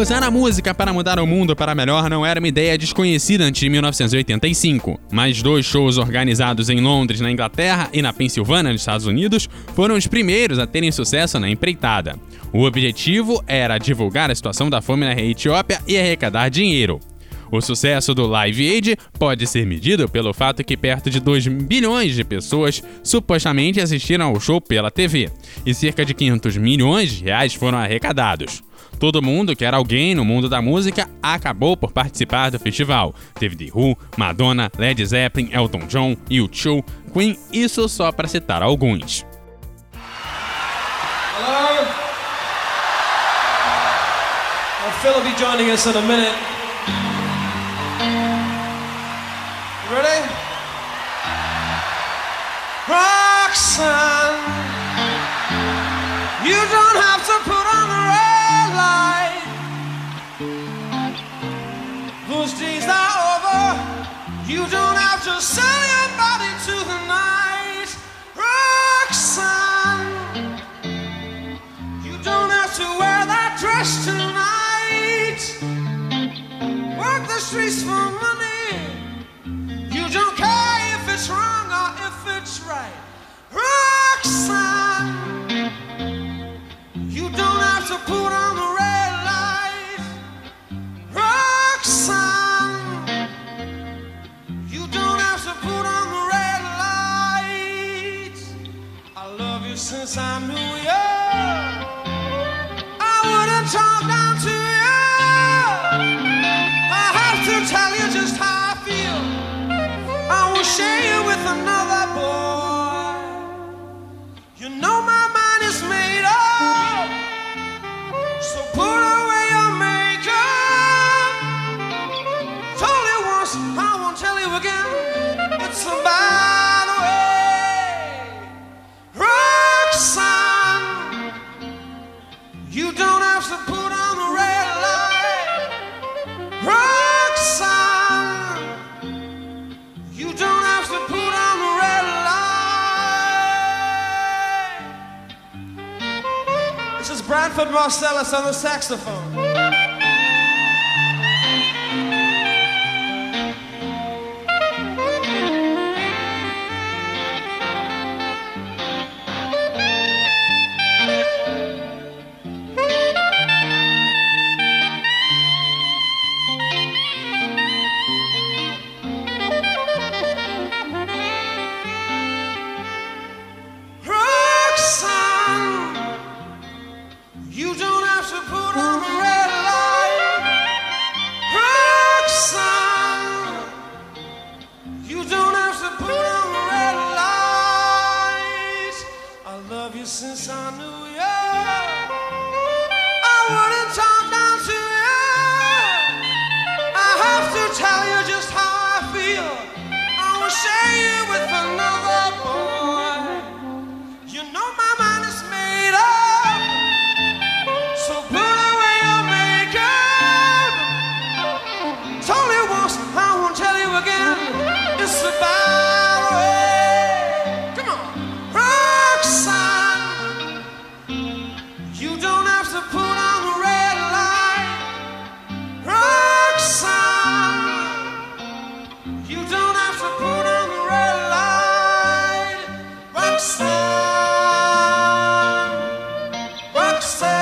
Usar a música para mudar o mundo para melhor não era uma ideia desconhecida antes de 1985, mas dois shows organizados em Londres, na Inglaterra e na Pensilvânia, nos Estados Unidos, foram os primeiros a terem sucesso na empreitada. O objetivo era divulgar a situação da fome na Etiópia e arrecadar dinheiro. O sucesso do Live Aid pode ser medido pelo fato que perto de 2 bilhões de pessoas supostamente assistiram ao show pela TV, e cerca de 500 milhões de reais foram arrecadados. Todo mundo que era alguém no mundo da música acabou por participar do festival. Teve The Who, Madonna, Led Zeppelin, Elton John, U2, Queen, isso só para citar alguns. Well, Phil will be joining us in a minute. Ready? Roxanne, you don't have to put on the red light. Those days are over. You don't have to sell your body to the night. Roxanne, you don't have to wear that dress tonight. Streets for money. You don't care if it's wrong or if it's right. Roxanne, you don't have to put on the red light. Roxanne, you don't have to put on the red light. I love you since I knew you. It's a bad way. Roxanne, you don't have to put on the red light. Roxanne, you don't have to put on the red light. This is Branford Marsalis on the saxophone. Since I knew you. myself.